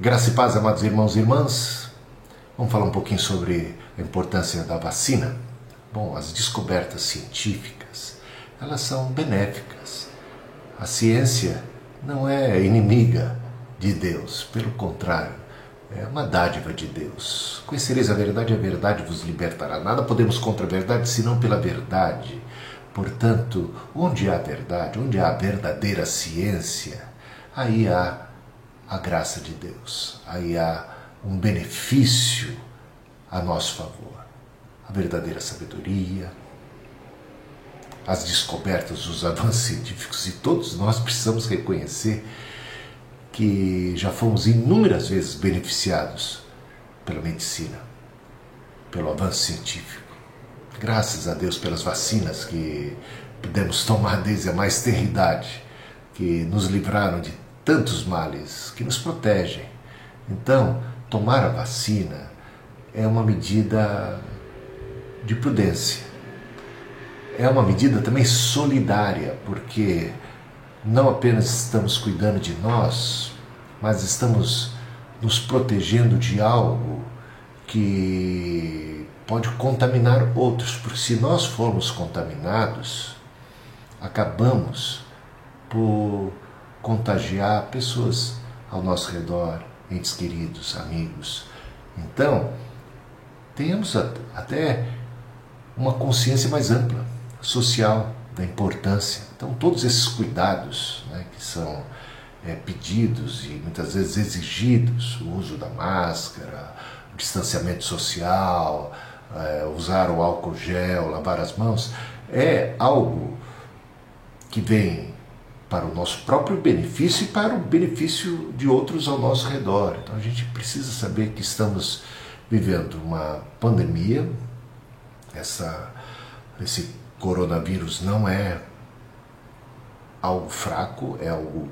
Graça e paz, amados irmãos e irmãs. Vamos falar um pouquinho sobre a importância da vacina. Bom, as descobertas científicas, elas são benéficas. A ciência não é inimiga de Deus, pelo contrário, é uma dádiva de Deus. Conhecereis a verdade a verdade vos libertará. Nada podemos contra a verdade senão pela verdade. Portanto, onde há verdade, onde há verdadeira ciência, aí há a graça de Deus. Aí há um benefício a nosso favor. A verdadeira sabedoria, as descobertas, os avanços científicos, e todos nós precisamos reconhecer que já fomos inúmeras vezes beneficiados pela medicina, pelo avanço científico. Graças a Deus pelas vacinas que pudemos tomar desde a mais tenridade, que nos livraram de tantos males que nos protegem. Então, tomar a vacina é uma medida de prudência. É uma medida também solidária, porque não apenas estamos cuidando de nós, mas estamos nos protegendo de algo que pode contaminar outros, porque se nós formos contaminados, acabamos por contagiar pessoas ao nosso redor, entes queridos, amigos. Então, tenhamos até uma consciência mais ampla, social, da importância. Então, todos esses cuidados né, que são é, pedidos e muitas vezes exigidos, o uso da máscara, o distanciamento social, é, usar o álcool gel, lavar as mãos, é algo que vem para o nosso próprio benefício e para o benefício de outros ao nosso redor. Então a gente precisa saber que estamos vivendo uma pandemia, essa, esse coronavírus não é algo fraco, é algo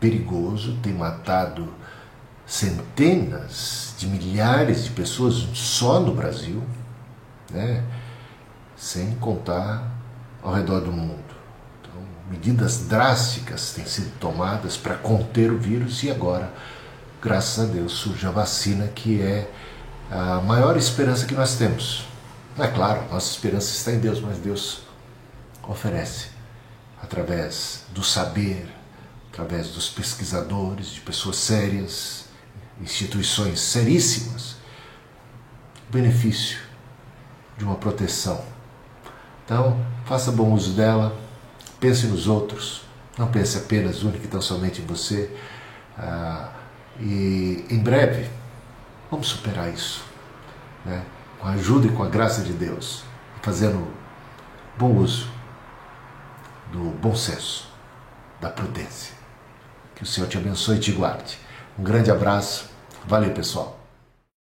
perigoso, tem matado centenas de milhares de pessoas só no Brasil, né? sem contar ao redor do mundo medidas drásticas têm sido tomadas para conter o vírus e agora, graças a Deus, surge a vacina que é a maior esperança que nós temos. É claro, nossa esperança está em Deus, mas Deus oferece através do saber, através dos pesquisadores, de pessoas sérias, instituições seríssimas, o benefício de uma proteção. Então, faça bom uso dela Pense nos outros, não pense apenas única e tão somente em você. Ah, e em breve, vamos superar isso, né? com a ajuda e com a graça de Deus, fazendo bom uso do bom senso, da prudência. Que o Senhor te abençoe e te guarde. Um grande abraço. Valeu, pessoal.